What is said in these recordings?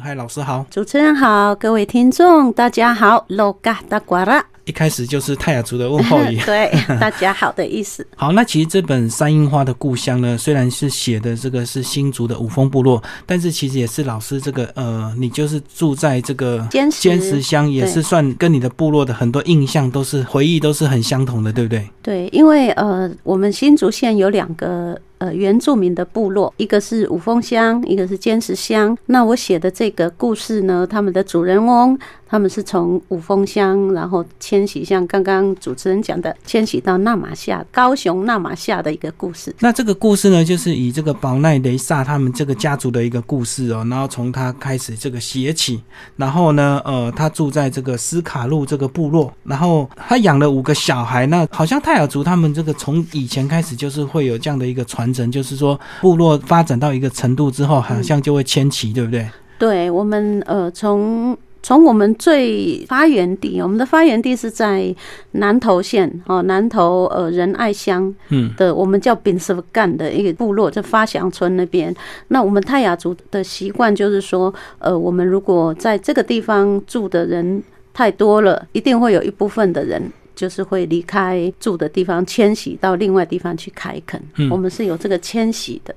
嗨，老师好。主持人好，各位听众大家好，Lo ga da gua la，一开始就是泰雅族的问候语。对，大家好的意思。好，那其实这本《山樱花的故乡》呢，虽然是写的这个是新竹的五峰部落，但是其实也是老师这个呃，你就是住在这个坚石坚石乡，也是算跟你的部落的很多印象都是回忆都是很相同的，对不对？对，因为呃，我们新竹县有两个呃原住民的部落，一个是五峰乡，一个是坚石乡。那我写的这个故事呢，他们的主人翁他们是从五峰乡，然后迁徙，像刚刚主持人讲的，迁徙到纳马夏，高雄纳马夏的一个故事。那这个故事呢，就是以这个宝奈雷萨他们这个家族的一个故事哦，然后从他开始这个写起，然后呢，呃，他住在这个斯卡路这个部落，然后他养了五个小孩，那好像泰雅族他们这个从以前开始就是会有这样的一个传承，就是说部落发展到一个程度之后，好像就会迁徙，对不对？对我们呃，从从我们最发源地，我们的发源地是在南投县哦，南投呃仁爱乡嗯的，我们叫丙什干的一个部落，在发祥村那边。那我们泰雅族的习惯就是说，呃，我们如果在这个地方住的人太多了，一定会有一部分的人。就是会离开住的地方，迁徙到另外地方去开垦。嗯我们是有这个迁徙的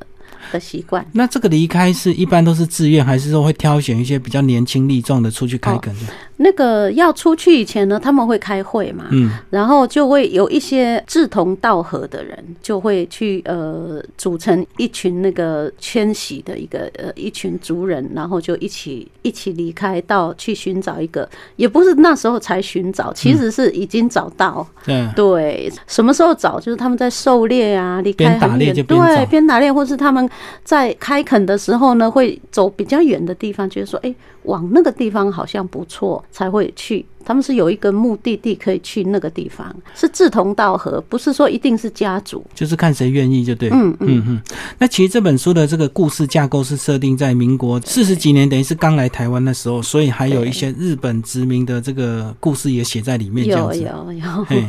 的习惯。那这个离开是一般都是自愿，还是说会挑选一些比较年轻力壮的出去开垦的？那个要出去以前呢，他们会开会嘛，嗯然后就会有一些志同道合的人，就会去呃组成一群那个迁徙的一个呃一群族人，然后就一起一起离开到去寻找一个，也不是那时候才寻找，其实是已经找到。嗯，对，什么时候找？就是他们在狩猎啊，离开边打很远，猎对，边打猎，或是他们在开垦的时候呢，会走比较远的地方，就是说，哎、往那个地方好像不错，才会去。他们是有一个目的地可以去那个地方，是志同道合，不是说一定是家族。就是看谁愿意就对。嗯嗯嗯嗯，那其实这本书的这个故事架构是设定在民国四十几年，等于是刚来台湾的时候，所以还有一些日本殖民的这个故事也写在里面，有子。有有嘿，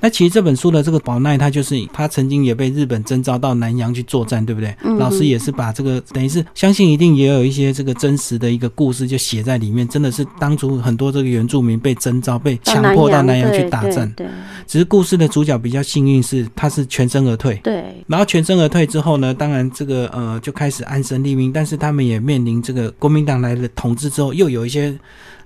那其实这本书的这个宝奈，他就是他曾经也被日本征召到南洋去作战，对不对？嗯老师也是把这个等于是相信一定也有一些这个真实的一个故事就写在里面，真的是当初很多这个原住民被征召、被强迫到南洋去打战。对只是故事的主角比较幸运是他是全身而退。对对然后全身而退之后呢，当然这个呃就开始安身立命，但是他们也面临这个国民党来了统治之后，又有一些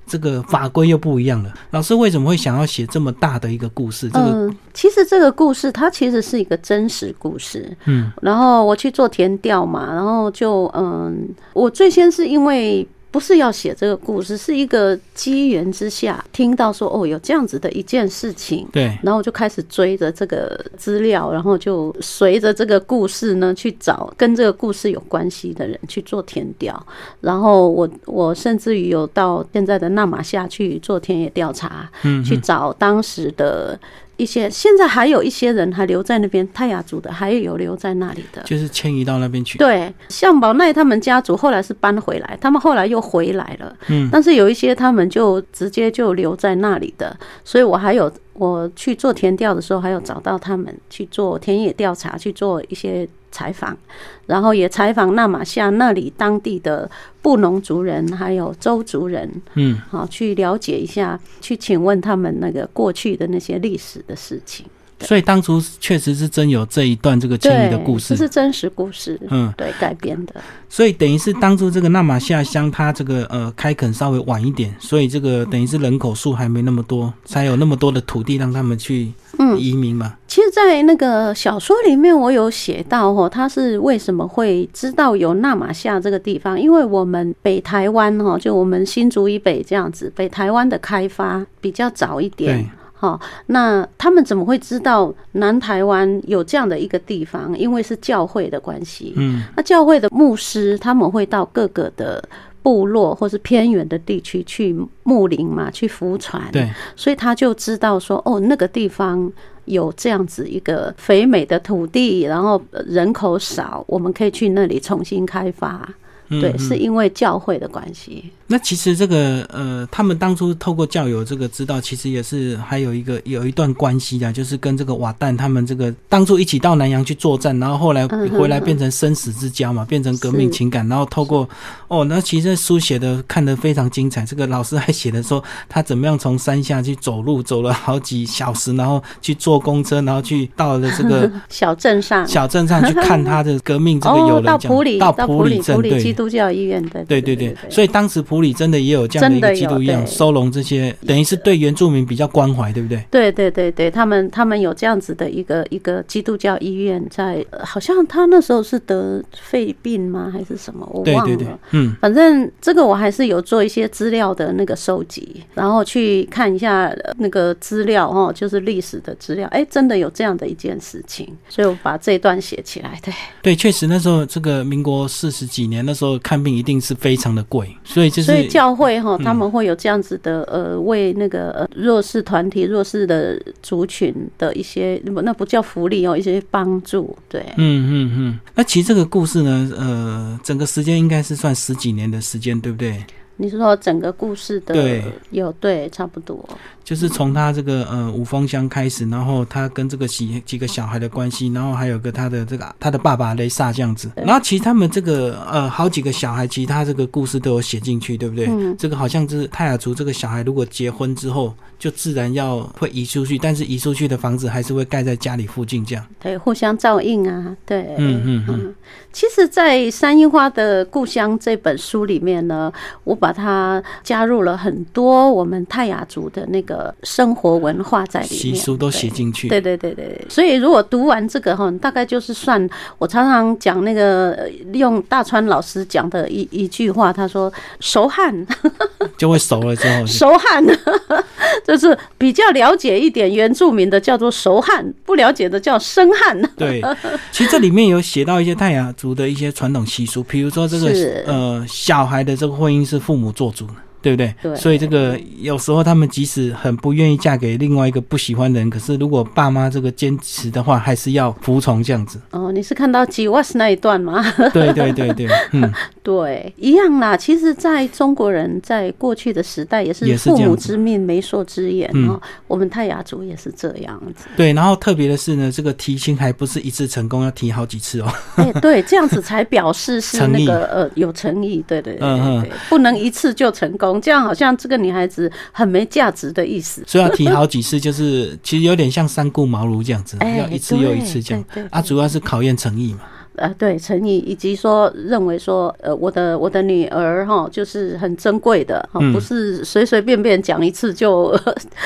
这个法规又不一样了。老师为什么会想要写这么大的一个故事？这个嗯，其实这个故事它其实是一个真实故事。嗯然后我去做填调嘛，然后就嗯，我最先是因为不是要写这个故事，是一个机缘之下听到说哦有这样子的一件事情。对，然后我就开始追着这个资料，然后就随着这个故事呢去找跟这个故事有关系的人去做田调。然后我我甚至于有到现在的纳马夏去做田野调查，嗯去找当时的一些，现在还有一些人还留在那边，泰雅族的还有留在那里的。就是迁移到那边去。对，像宝奈他们家族后来是搬回来，他们后来又回来了。嗯，但是有一些他们就直接就留在那里的，所以我还有我去做田调的时候，还有找到他们去做田野调查，去做一些采访，然后也采访纳马夏那里当地的布农族人，还有周族人，嗯，好去了解一下，去请问他们那个过去的那些历史的事情。所以当初确实是真有这一段这个迁移的故事。这是真实故事，嗯，对改编的。所以等于是当初这个纳马夏乡，它这个呃开垦稍微晚一点，所以这个等于是人口数还没那么多，才有那么多的土地让他们去嗯移民嘛。其实，在那个小说里面，我有写到哦，他是为什么会知道有纳马夏这个地方？因为我们北台湾哦，就我们新竹以北这样子，北台湾的开发比较早一点对。好，那他们怎么会知道南台湾有这样的一个地方？因为是教会的关系。嗯，那教会的牧师他们会到各个的部落或是偏远的地区去牧灵嘛，去浮船。对，所以他就知道说，哦，那个地方有这样子一个肥美的土地，然后呃人口少，我们可以去那里重新开发。对，嗯嗯是因为教会的关系。那其实这个呃，他们当初透过教友这个知道，其实也是还有一个有一段关系的，就是跟这个瓦旦他们这个当初一起到南洋去作战，然后后来回来变成生死之交嘛，变成革命情感，然后透过哦，那其实书写的看得非常精彩。这个老师还写的说他怎么样从山下去走路，走了好几小时，然后去坐公车，然后去到了这个 小镇上，小镇上。去看他的革命这个有哦，到普里，到到普里，镇普里基。督教医院的，对对对，所以当时普里真的也有这样的一个基督医院，收容这些，等于是对原住民比较关怀，对不对？对对对对，他们他们有这样子的一个一个基督教医院在，呃好像他那时候是得肺病吗，还是什么？我忘了。对对对，嗯，反正这个我还是有做一些资料的那个收集，然后去看一下呃那个资料哦，就是历史的资料。哎，真的有这样的一件事情，所以我把这一段写起来。对，对，确实那时候这个民国四十几年，那时候看病一定是非常的贵，所以就是所以教会哈，嗯他们会有这样子的呃，为那个呃弱势团体、弱势的族群的一些，那不叫福利哦，一些帮助。对，嗯嗯嗯。那其实这个故事呢，呃，整个时间应该是算十几年的时间，对不对？你是说整个故事的对有对差不多，就是从他这个呃五峰乡开始，然后他跟这个几几个小孩的关系，然后还有个他的这个他的爸爸雷萨这样子，然后其实他们这个呃好几个小孩，其实他这个故事都有写进去，对不对？嗯。这个好像是泰雅族这个小孩如果结婚之后，就自然要会移出去，但是移出去的房子还是会盖在家里附近这样。对，互相照应啊，对，嗯嗯嗯。其实，在山樱花的故乡这本书里面呢，我把它加入了很多我们泰雅族的那个生活文化在里面，习俗都对。写进去。对对对对，所以如果读完这个哈，大概就是算我常常讲那个呃用大川老师讲的一一句话，他说熟汉。就会熟了之后，熟汉，就是比较了解一点原住民的叫做熟汉，不了解的叫生汉。对，其实这里面有写到一些泰雅族的一些传统习俗，比如说这个呃小孩的这个婚姻是父母做主的。对不对？对所以这个有时候他们即使很不愿意嫁给另外一个不喜欢的人，可是如果爸妈这个坚持的话，还是要服从这样子。哦，你是看到吉瓦斯那一段吗？对对对对，嗯，对，一样啦。其实，在中国人在过去的时代，也是父母之命，媒妁之言嗯哦。我们泰雅族也是这样子。对。然后特别的是呢，这个提亲还不是一次成功，要提好几次哦。哎，对，这样子才表示是那个 呃有诚意。对对对嗯嗯对对，不能一次就成功，这样好像这个女孩子很没价值的意思。所以要提好几次，就是其实有点像三顾茅庐这样子，哎要一次又一次这样啊，主要是考验诚意嘛。呃，对，诚意以及说认为说，呃，我的我的女儿哈，就是很珍贵的，哈嗯不是随随便便讲一次就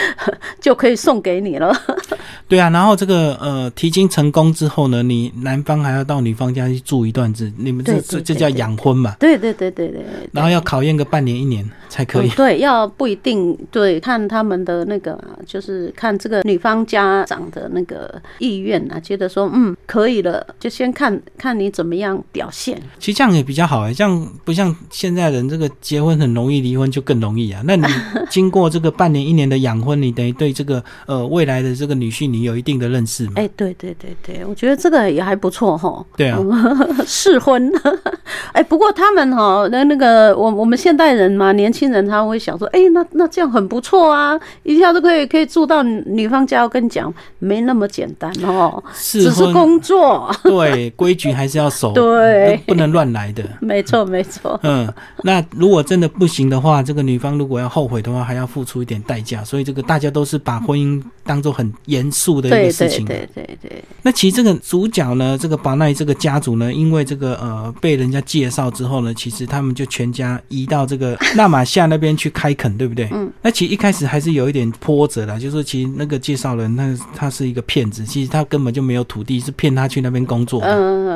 就可以送给你了。对啊，然后这个呃提亲成功之后呢，你男方还要到女方家去住一段子，你们这对这这叫养婚嘛？对对对对对，然后要考验个半年一年才可以嗯。对，要不一定对，看他们的那个，就是看这个女方家长的那个意愿啊，觉得说嗯可以了，就先看看你怎么样表现。其实这样也比较好哎，这样不像现在人这个结婚很容易，离婚就更容易啊。那你 经过这个半年一年的养婚，你等于对这个呃未来的这个女婿你有一定的认识嘛？哎、对对对对，我觉得这个也还不错哈。对啊，试婚，哎，不过他们哈，那那个我我们现代人嘛，年轻人他会想说，哎，那那这样很不错啊，一下就可以可以住到女方家。我跟你讲，没那么简单哦，试只是工作。对规矩还是要守，对不能乱来的。没错没错，嗯，那如果真的不行的话，这个女方如果要后悔的话，还要付出一点代价。所以这个大家都是把婚姻当做很严肃的一个事情。对对对对，那其实这个主角呢，这个巴奈这个家族呢，因为这个呃被人家介绍之后呢，其实他们就全家移到这个纳马夏那边去开垦，对不对？嗯。那其实一开始还是有一点波折的，就是其实那个介绍人他他是一个骗子，其实他根本就没有土地，是骗他去那边工作的。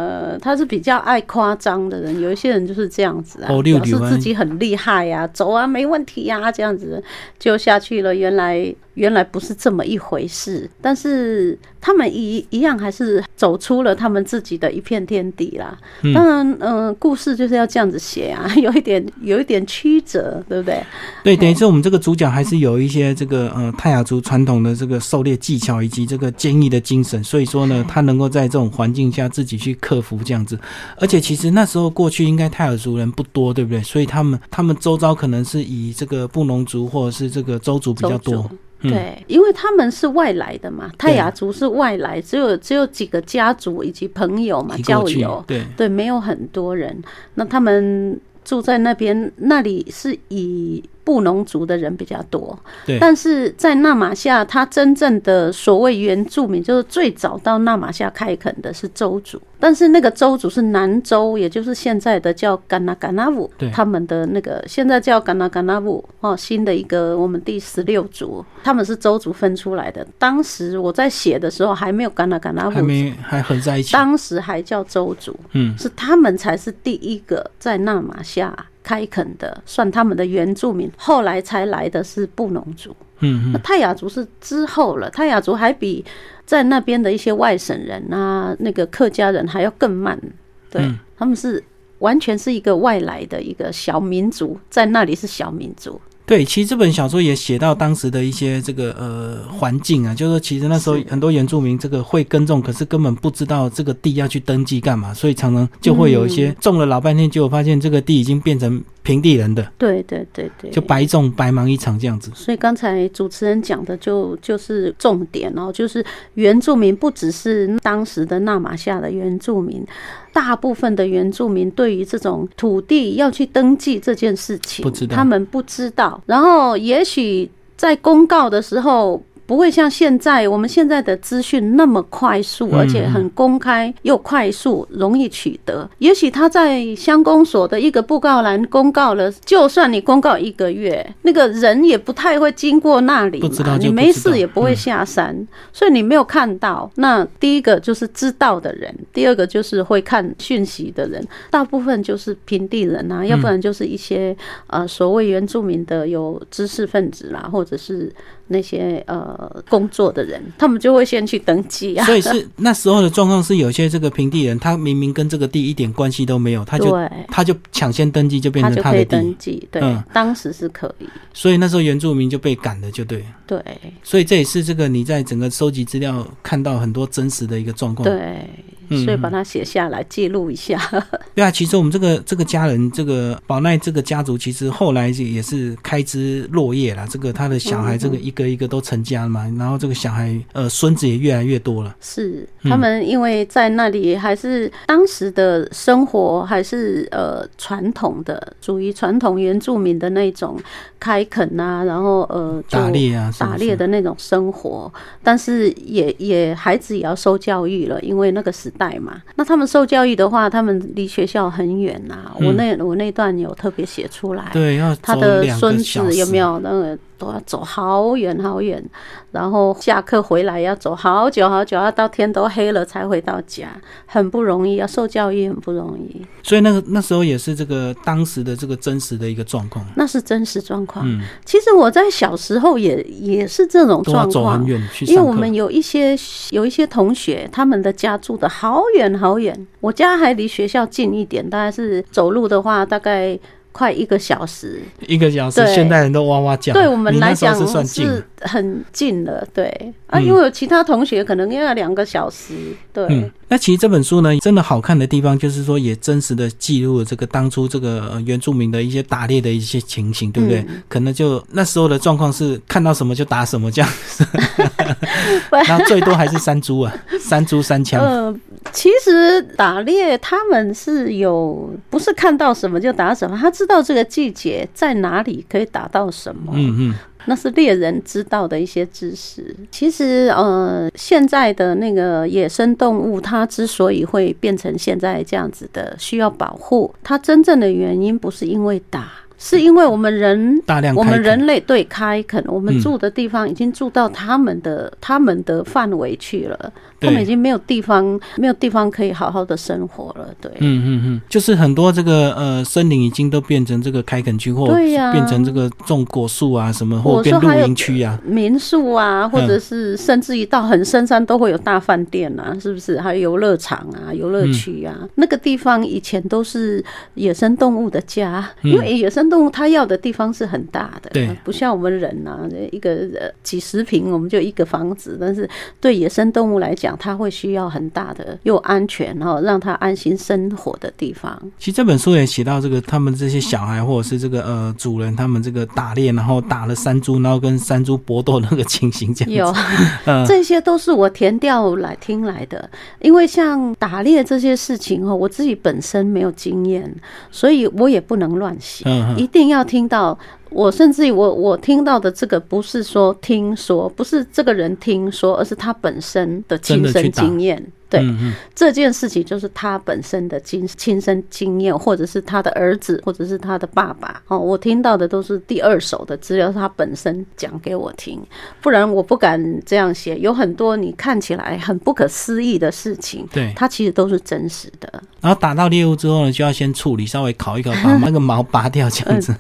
呃，他是比较爱夸张的人，有一些人就是这样子啊，表示自己很厉害呀、走啊，没问题呀、这样子就下去了。原来原来不是这么一回事，但是他们一一样还是走出了他们自己的一片天地啦。嗯当然，嗯、故事就是要这样子写啊，有一点有一点曲折，对不对？对，等于是我们这个主角还是有一些这个呃泰雅族传统的这个狩猎技巧以及这个坚毅的精神，所以说呢，他能够在这种环境下自己去克服这样子。而且其实那时候过去应该泰雅族人不多，对不对？所以他们他们周遭可能是以这个布农族或者是这个周族比较多对，因为他们是外来的嘛，泰雅族是外来，只有只有几个家族以及朋友嘛，交友，对，对，没有很多人。那他们住在那边，那里是以布农族的人比较多。对但是在纳马夏，他真正的所谓原住民，就是最早到纳马夏开垦的是周族，但是那个周族是南州，也就是现在的叫甘纳甘纳武对，他们的那个现在叫甘纳甘纳武哦，新的一个我们第十六族，他们是周族分出来的。当时我在写的时候还没有甘纳甘纳武，还没还合在一起。当时还叫周族。嗯，是他们才是第一个在纳马夏开垦的，算他们的原住民。后来才来的是布农族，嗯嗯，那泰雅族是之后了。泰雅族还比在那边的一些外省人啊，那个客家人还要更慢。对，嗯他们是完全是一个外来的一个小民族，在那里是小民族。对，其实这本小说也写到当时的一些这个呃环境啊，就是说其实那时候很多原住民这个会耕种，可是根本不知道这个地要去登记干嘛，所以常常就会有一嗯。些种了老半天，结果发现这个地已经变成平地人的，对对对对，就白种白忙一场这样子。所以刚才主持人讲的就就是重点哦，就是原住民不只是当时的纳马夏的原住民，大部分的原住民对于这种土地要去登记这件事情，不知道他们不知道。然后也许在公告的时候。不会像现在我们现在的资讯那么快速，嗯而且很公开又快速，容易取得。也许他在乡公所的一个布告栏公告了，就算你公告一个月，那个人也不太会经过那里嘛，不知道就你没事也不会下山，所以你没有看到。那第一个就是知道的人，第二个就是会看讯息的人，大部分就是平地人啊，要不然就是一些呃所谓原住民的有知识分子啦，或者是那些呃工作的人，他们就会先去登记啊。所以是 那时候的状况是，有些这个平地人，他明明跟这个地一点关系都没有，他就，他就抢先登记，就变成他的地登，记。对，嗯当时是可以。所以那时候原住民就被赶了，就对。对所以这也是这个你在整个收集资料看到很多真实的一个状况。对，嗯所以把它写下来记录一下。对啊，其实我们这个这个家人，这个宝奈这个家族，其实后来也是开枝落叶了。这个他的小孩，嗯这个一个一个都成家了嘛，然后这个小孩呃孙子也越来越多了。是嗯他们因为在那里还是当时的生活还是呃传统的，属于传统原住民的那种开垦啊，然后呃打猎啊，打猎的那种生活，但是也也孩子也要受教育了，因为那个时代嘛。那他们受教育的话，他们离学校很远呐、嗯我那我那段有特别写出来，对，要他的孙子有没？有那个都要走好远好远，然后下课回来要走好久好久，要到天都黑了才回到家，很不容易啊，受教育很不容易，所以那个那时候也是这个当时的这个真实的一个状况。那是真实状况。嗯，其实我在小时候也也是这种状况。因为我们有一些有一些同学，他们的家住的好远好远，我家还离学校近一点，大概是走路的话，大概快一个小时。一个小时，对。现代人都哇哇叫。对我们来讲是很近了，对。啊，嗯。因为有其他同学可能要两个小时，对，嗯，那其实这本书呢，真的好看的地方就是说，也真实的记录了这个当初这个呃原住民的一些打猎的一些情形，对不对？嗯可能就那时候的状况是看到什么就打什么这样子，然后最多还是山猪啊，山猪三枪。呃，其实打猎他们是有不是看到什么就打什么，他知道这个季节在哪里可以打到什么，嗯嗯，那是猎人知道的一些知识。其实，呃，现在的那个野生动物，它之所以会变成现在这样子的需要保护，它真正的原因不是因为打。是因为我们人大量我们人类对开垦，我们嗯住的地方已经住到他们的、他们的范围去了，他们已经没有地方没有地方可以好好的生活了。对，嗯嗯嗯，就是很多这个呃森林已经都变成这个开垦区，或对呀。变成这个种果树啊什么，或变露营区啊。民宿啊，或者是甚至于到很深山都会有大饭店啊，是不是？还有游乐场啊、游乐区啊，那个地方以前都是野生动物的家，因为野生动物它要的地方是很大的，对。不像我们人啊，一个呃几十平我们就一个房子，但是对野生动物来讲，它会需要很大的又安全哈，让他安心生活的地方。其实这本书也写到这个他们这些小孩或者是这个呃主人他们这个打猎，然后打了山猪，然后跟山猪搏斗那个情形，这样有 这些都是我填掉来听来的，因为像打猎这些事情哦，我自己本身没有经验，所以我也不能乱写，一定要听到。我甚至于我我听到的这个不是说听说，不是这个人听说，而是他本身的亲身经验。对，这件事情就是他本身的亲亲身经验，或者是他的儿子，或者是他的爸爸。哦，我听到的都是第二手的资料，是他本身讲给我听，不然我不敢这样写。有很多你看起来很不可思议的事情，对。他其实都是真实的。然后打到猎物之后呢，就要先处理，稍微烤一烤，把那个毛拔掉，这样子。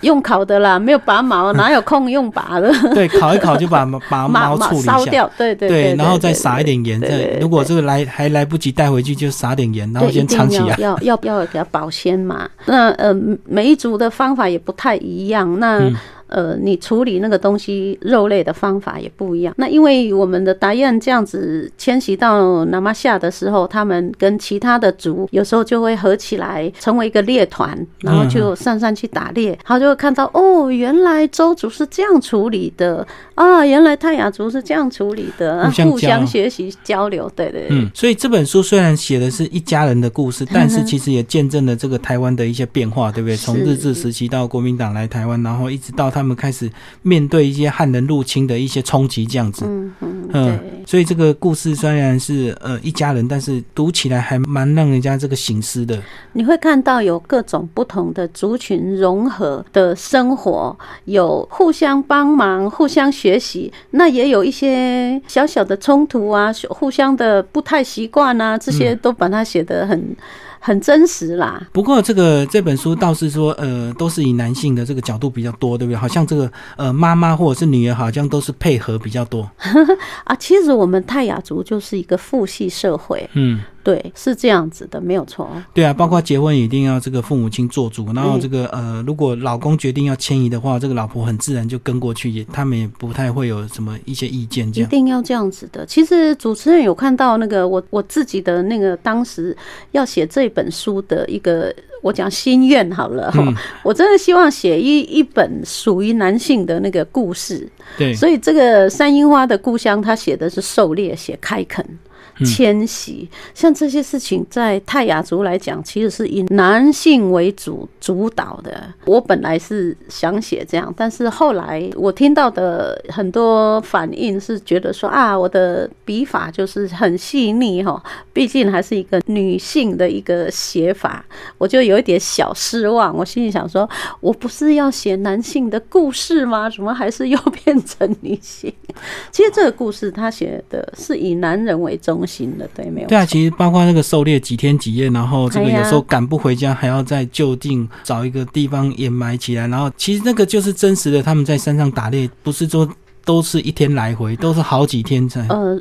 用烤的啦，没有拔毛，哪有空用拔的？对，烤一烤就把把毛处理一下。烧掉，对对对，然后再撒一点盐。再如果这个来还来不及带回去，就撒点盐，然后对，先一定藏起来。要要要要给它保鲜嘛。那呃，每一组的方法也不太一样。那、嗯呃，你处理那个东西肉类的方法也不一样。那因为我们的达彦这样子迁徙到南玛夏的时候，他们跟其他的族有时候就会合起来成为一个猎团，然后就上山去打猎，他就会看到哦，原来周族是这样处理的啊，原来泰雅族是这样处理的，啊互相互相学习交流，对对对。嗯，所以这本书虽然写的是一家人的故事，但是其实也见证了这个台湾的一些变化，对不对？从日治时期到国民党来台湾，然后一直到他们开始面对一些汉人入侵的一些冲击，这样子。嗯嗯，嗯对。，所以这个故事虽然是呃一家人，但是读起来还蛮让人家这个醒思的。你会看到有各种不同的族群融合的生活，有互相帮忙、互相学习，那也有一些小小的冲突啊，互相的不太习惯啊，这些都把它写得很很真实啦。不过这个这本书倒是说，呃，都是以男性的这个角度比较多，对不对？好像这个呃妈妈或者是女儿，好像都是配合比较多。啊，其实我们泰雅族就是一个父系社会，嗯，对，是这样子的，没有错。对啊，包括结婚一定要这个父母亲做主，然后这个呃，如果老公决定要迁移的话，这个老婆很自然就跟过去，也他们也不太会有什么一些意见这样。一定要这样子的。其实主持人有看到那个我我自己的那个当时要写这本书的一个，我讲心愿好了哈、嗯 我真的希望写一一本属于男性的那个故事。对，所以这个山樱花的故乡，他写的是狩猎，写开垦。迁徙，像这些事情，在泰雅族来讲，其实是以男性为主主导的。我本来是想写这样，但是后来我听到的很多反应是觉得说啊，我的笔法就是很细腻哈，毕竟还是一个女性的一个写法，我就有一点小失望。我心里想说，我不是要写男性的故事吗？怎么还是又变成女性？其实这个故事他写的是以男人为中心的，对，没有对啊，其实包括那个狩猎几天几夜，然后这个有时候赶不回家，还要在就近找一个地方掩埋起来，然后其实那个就是真实的，他们在山上打猎，不是说都是一天来回，都是好几天才。呃，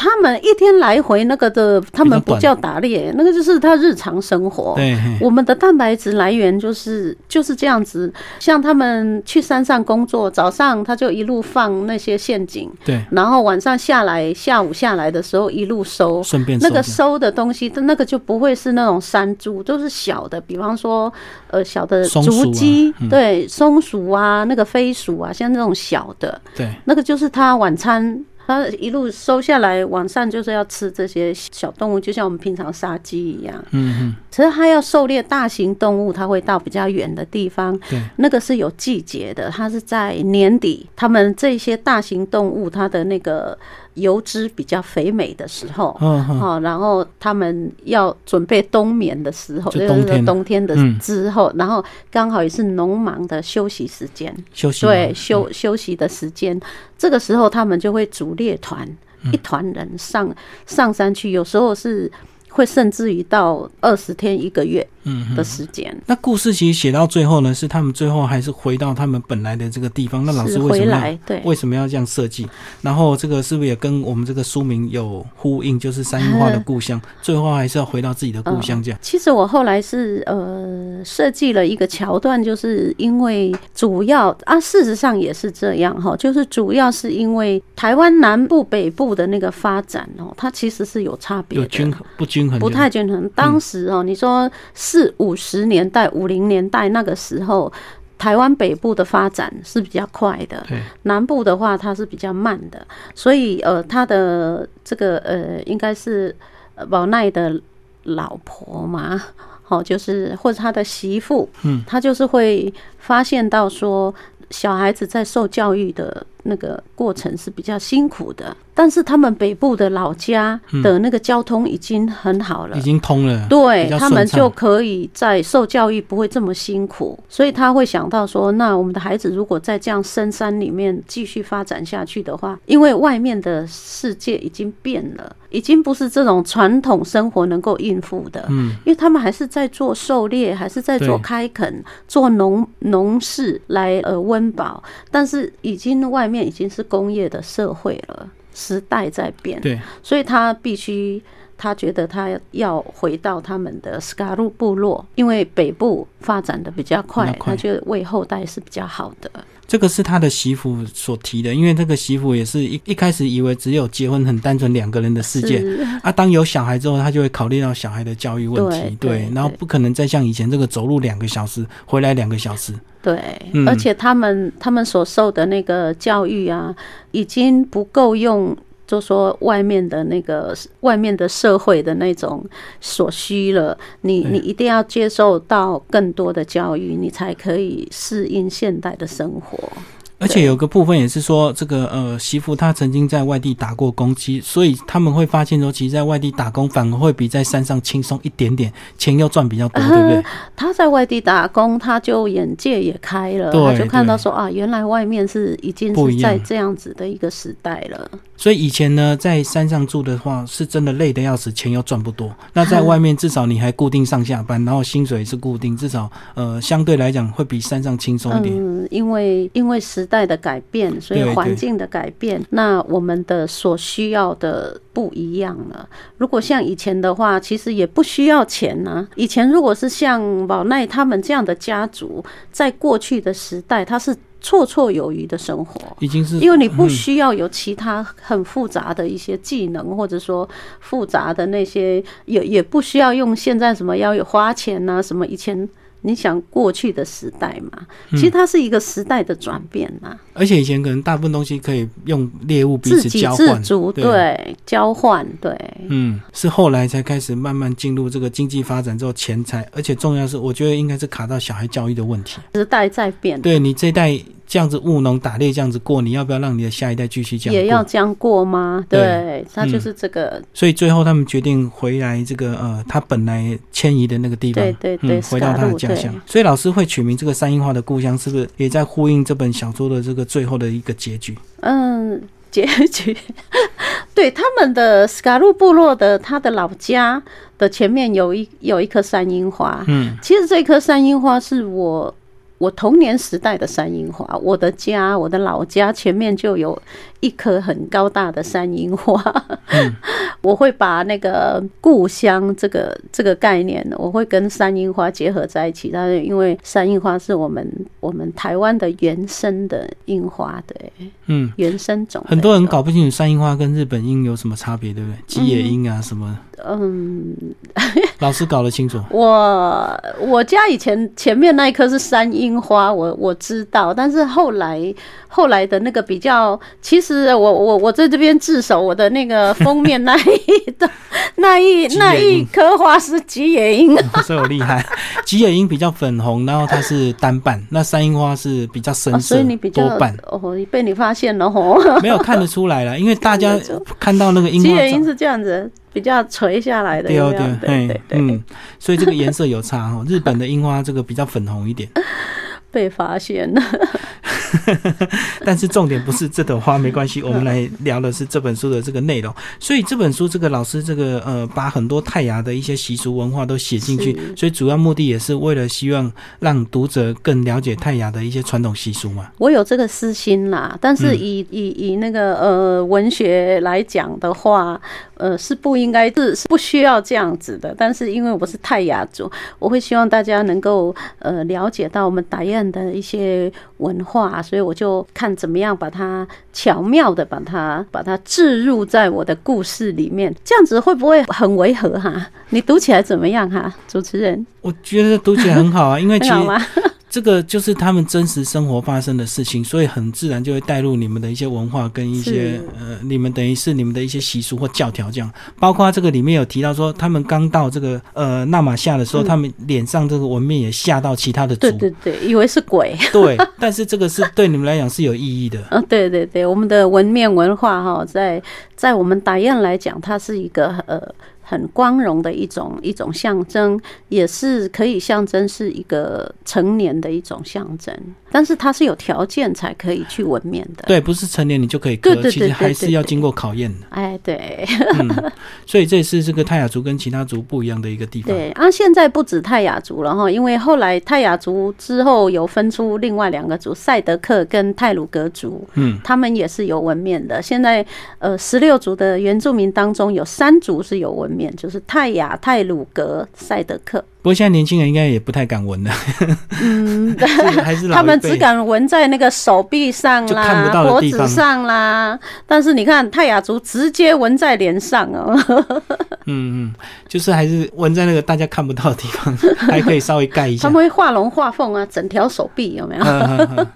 他们一天来回那个的，他们不叫打猎，那个就是他日常生活。对，我们的蛋白质来源就是就是这样子，像他们去山上工作，早上他就一路放那些陷阱，对，然后晚上下来，下午下来的时候一路收。顺便那个收收的东西，那个就不会是那种山猪，都是小的，比方说，呃，小的竹鸡，嗯。对，松鼠啊，那个飞鼠啊，像那种小的，对，那个就是他晚餐，他一路收下来，晚上就是要吃这些小动物，就像我们平常杀鸡一样。嗯嗯，其实他要狩猎大型动物，他会到比较远的地方，对，那个是有季节的，它是在年底，他们这些大型动物它的那个油脂比较肥美的时候。嗯嗯，哦，然后他们要准备冬眠的时候，就冬天冬天的嗯。之后，然后刚好也是农忙的休息时间，休息对，休休息的时间，这个时候他们就会组列团，嗯。一团人上上山去，有时候是会甚至于到二十天一个月嗯的时间。那故事其实写到最后呢，是他们最后还是回到他们本来的这个地方。那老师为什么来，对，为什么要这样设计？然后这个是不是也跟我们这个书名有呼应？就是三樱花的故乡，最后还是要回到自己的故乡这样。其实我后来是呃设计了一个桥段，就是因为主要啊，事实上也是这样哈，就是主要是因为台湾南部、北部的那个发展哦，它其实是有差别的，有均衡不均衡？不太均衡。当时哦，你说四五十年代、五零年代那个时候。台湾北部的发展是比较快的，南部的话它是比较慢的，所以呃，他的这个呃，应该是呃宝奈的老婆嘛，好，就是或者他的媳妇，嗯，他就是会发现到说，小孩子在受教育的那个过程是比较辛苦的，但是他们北部的老家的那个交通已经很好了已。经通了，对他们就可以在受教育不会这么辛苦，所以他会想到说，那我们的孩子如果在这样深山里面继续发展下去的话，因为外面的世界已经变了，已经不是这种传统生活能够应付的。嗯，因为他们还是在做狩猎，还是在做开垦、做农农事来呃温饱，但是已经外面已经是工业的社会了，时代在变，对，所以他必须。他觉得他要回到他们的斯卡路部落，因为北部发展的比较快比较，快他觉得为后代是比较好的。这个是他的媳妇所提的，因为这个媳妇也是一一开始以为只有结婚很单纯两个人的世界。是啊，当有小孩之后，他就会考虑到小孩的教育问题，对对然后不可能再像以前这个走路两个小时，回来两个小时，对，嗯而且他们他们所受的那个教育啊，已经不够用。就说外面的那个外面的社会的那种所需了，你你一定要接受到更多的教育，你才可以适应现代的生活。而且有个部分也是说，这个呃媳妇她曾经在外地打过工，其所以他们会发现说，其实在外地打工反而会比在山上轻松一点点，钱又赚比较多，对不对？他在外地打工，他就眼界也开了，对他就看到说啊，原来外面是已经是在这样子的一个时代了。所以以前呢，在山上住的话，是真的累得要死，钱又赚不多。那在 外面至少你还固定上下班，然后薪水是固定，至少呃相对来讲会比山上轻松一点。嗯，因为因为时代的改变，所以环境的改变，那我们的所需要的不一样了。如果像以前的话，其实也不需要钱呢、以前如果是像宝奈他们这样的家族，在过去的时代，他是绰绰有余的生活。已经是因为你不嗯需要有其他很复杂的一些技能，或者说复杂的那些，也也不需要用现在什么要有花钱呐、什么以前你想过去的时代嘛，嗯。其实它是一个时代的转变呐、而且以前可能大部分东西可以用猎物彼此交换，自足，对。对，交换，对，嗯，是后来才开始慢慢进入这个经济发展之后，钱财，而且重要是，我觉得应该是卡到小孩教育的问题。时代在变，对你这一代这样子务农打猎这样子过，你要不要让你的下一代继续这样过？也要这样过吗？对对，它嗯就是这个，所以最后他们决定回来这个呃，他本来迁移的那个地方，对对对嗯，回到他的家乡。所以老师会取名这个三樱花的故乡，是不是也在呼应这本小说的这个最后的一个结局？嗯，结局，对他们的斯卡路部落的他的老家的前面有一有一棵山樱花，嗯，其实这棵山樱花是我我童年时代的山樱花，我的家我的老家前面就有一棵很高大的山樱花。嗯 我会把那个故乡这个这个概念，我会跟山樱花结合在一起。但是因为山樱花是我们我们台湾的原生的樱花，对，嗯，原生种。很多人搞不清楚山樱花跟日本樱有什么差别，对不对？吉野樱啊什么？嗯，老师搞得清楚。我我家以前前面那一棵是山樱花，我我知道，但是后来后来的那个比较，其实我我我在这边自首，我的那个封面那一 的那一那一颗花是吉野樱，所以我厉害。吉野樱比较粉红，然后它是单瓣，那山樱花是比较深色，所以你比较多瓣。哦，被你发现了哦，没有看得出来了，因为大家看到那个樱花，吉野樱是这样子。比较垂下来的，对对对对，嗯，所以这个颜色有差哈。日本的樱花这个比较粉红一点，被发现了。但是重点不是这朵花，没关系。我们来聊的是这本书的这个内容。所以这本书，这个老师这个呃，把很多泰雅的一些习俗文化都写进去。所以主要目的也是为了希望让读者更了解泰雅的一些传统习俗嘛。我有这个私心啦，但是以以以那个呃文学来讲的话，呃是不应该是是不需要这样子的。但是因为我是泰雅族，我会希望大家能够呃了解到我们打雁的一些文化。所以我就看怎么样把它巧妙的把它把它置入在我的故事里面，这样子会不会很违和哈？你读起来怎么样哈？主持人，我觉得读起来很好啊，因为其实。这个就是他们真实生活发生的事情，所以很自然就会带入你们的一些文化跟一些呃，你们等于是你们的一些习俗或教条这样。包括这个里面有提到说，他们刚到这个呃纳马夏的时候，他们脸上这个纹面也吓到其他的族，对对对，以为是鬼。对，但是这个是对你们来讲是有意义的。嗯，对对对，我们的纹面文化哈，在在我们打雁来讲，它是一个呃。很光荣的一种一种象征，也是可以象征是一个成年的一种象征。但是它是有条件才可以去纹面的。对，不是成年你就可以刻，其实还是要经过考验的。哎，对。嗯，所以这也是这个泰雅族跟其他族不一样的一个地方。对啊，现在不止泰雅族了哈，因为后来泰雅族之后有分出另外两个族，赛德克跟泰鲁格族。嗯，他们也是有纹面的。现在呃，十六族的原住民当中有三族是有纹面，就是泰雅、泰鲁格、赛德克。不过现在年轻人应该也不太敢闻了。嗯，还是他们只敢闻在那个手臂上啦、脖子上啦。但是你看泰雅族直接闻在脸上哦。嗯嗯，就是还是闻在那个大家看不到的地方，还可以稍微盖一下。他们会画龙画凤啊，整条手臂有没有？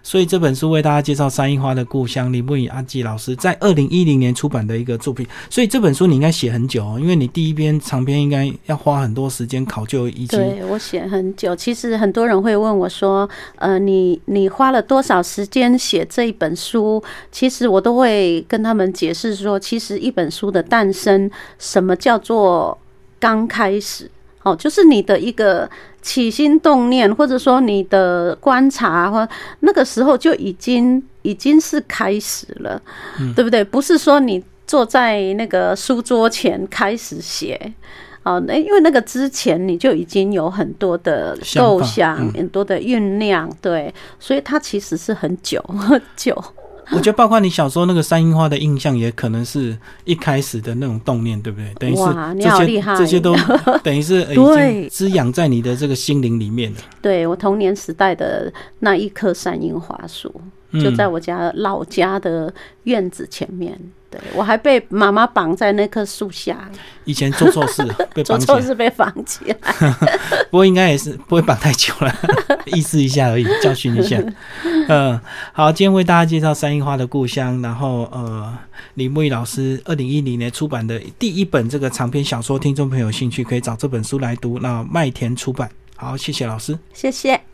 所以这本书为大家介绍山樱花的故乡李木雨阿纪老师在二零一零年出版的一个作品。所以这本书你应该写很久哦，因为你第一篇长篇应该要花很多时间考。就已经对我写很久，其实很多人会问我说：“呃，你你花了多少时间写这一本书？”其实我都会跟他们解释说，其实一本书的诞生，什么叫做刚开始？哦，就是你的一个起心动念，或者说你的观察，或那个时候就已经已经是开始了，对不对？不是说你坐在那个书桌前开始写。哦，那因为那个之前你就已经有很多的构想，很多的酝酿，对，所以它其实是很久很久。我觉得包括你小时候那个山樱花的印象，也可能是一开始的那种动念，对不对？等于是这些这些都 等于是已经滋养在你的这个心灵里面了。对我童年时代的那一棵山樱花树，就在我家老家的院子前面。对，我还被妈妈绑在那棵树下。以前做错事，被做错事被绑起来。不过应该也是不会绑太久了，意思一下而已，教训一下。嗯，好，今天为大家介绍三樱花的故乡，然后呃，李木易老师二零一零年出版的第一本这个长篇小说，听众朋友有兴趣可以找这本书来读。那麦田出版，好，谢谢老师，谢谢。